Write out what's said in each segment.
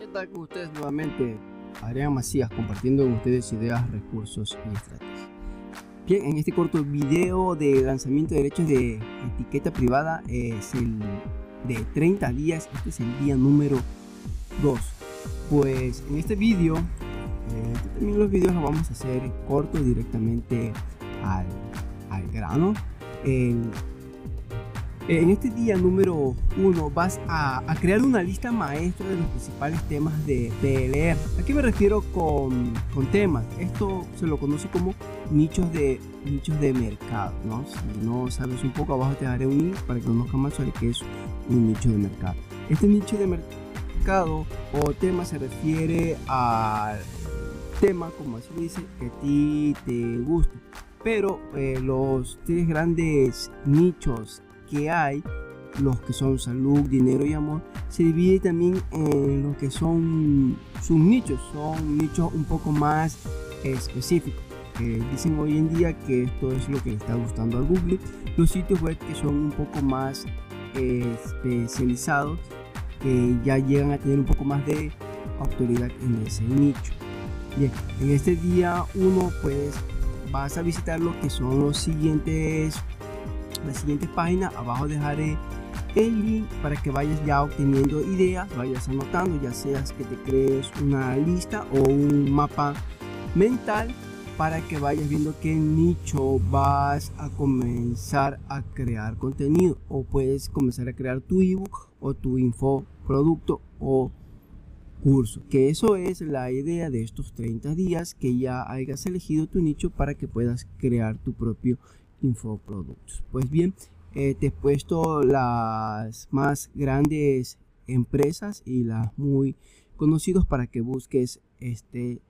¿Qué tal con ustedes nuevamente? Adrián Macías compartiendo con ustedes ideas, recursos y estrategias. Bien, en este corto video de lanzamiento de derechos de etiqueta privada es el de 30 días, este es el día número 2. Pues en este video, eh, también los videos los vamos a hacer cortos directamente al, al grano. En este día número 1 vas a, crear una lista maestra de los principales temas de PLR. ¿A qué me refiero con, temas? Esto se lo conoce como nichos de, nichos de mercado. ¿no? Si no sabes un poco, abajo te daré un link para que conozcas más sobre qué es un nicho de mercado. Este nicho de mercado o tema se refiere al tema, como así dice, que a ti te guste. Pero eh, los tres grandes nichos que hay, los que son salud, dinero y amor, se divide también en lo que son sus nichos, son nichos un poco más específicos. dicen hoy en día que esto es lo que le está gustando a Google. Los sitios web que son un poco más especializados, que ya llegan a tener un poco más de autoridad en ese nicho. Bien, en este día uno pues vas a visitar lo que son los siguientes la siguiente página abajo dejaré el link para que vayas ya obteniendo ideas, vayas anotando, ya seas que te crees una lista o un mapa mental para que vayas viendo qué nicho vas a comenzar a crear contenido. O puedes comenzar a crear tu ebook o tu info producto o curso. Que eso es la idea de estos 30 días que ya hayas elegido tu nicho para que puedas crear tu propio infoproductos. Pues bien, eh, te he puesto las más grandes empresas y las muy conocidos para que busques este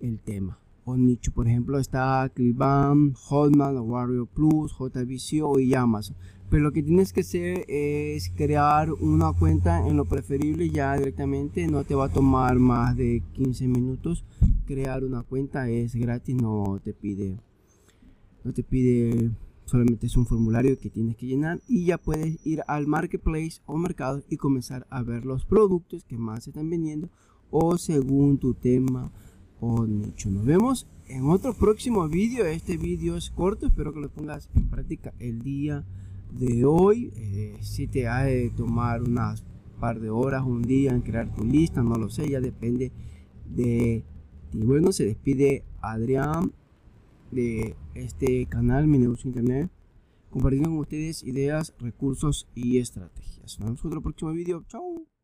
el tema o nicho. Por ejemplo, está Clickbank, Hotman, Warrior Plus, JVCO y Amazon. Pero lo que tienes que hacer es crear una cuenta en lo preferible ya directamente. No te va a tomar más de 15 minutos. Crear una cuenta es gratis, no te pide no te pide solamente es un formulario que tienes que llenar y ya puedes ir al marketplace o mercado y comenzar a ver los productos que más se están vendiendo o según tu tema o nicho. Nos vemos en otro próximo vídeo. Este vídeo es corto espero que lo pongas en práctica el día de hoy. Eh, si te ha de tomar unas par de horas un día en crear tu lista no lo sé ya depende de ti. Bueno se despide Adrián de este canal, mi negocio internet, compartiendo con ustedes ideas, recursos y estrategias. Nos vemos en otro próximo video. Chao.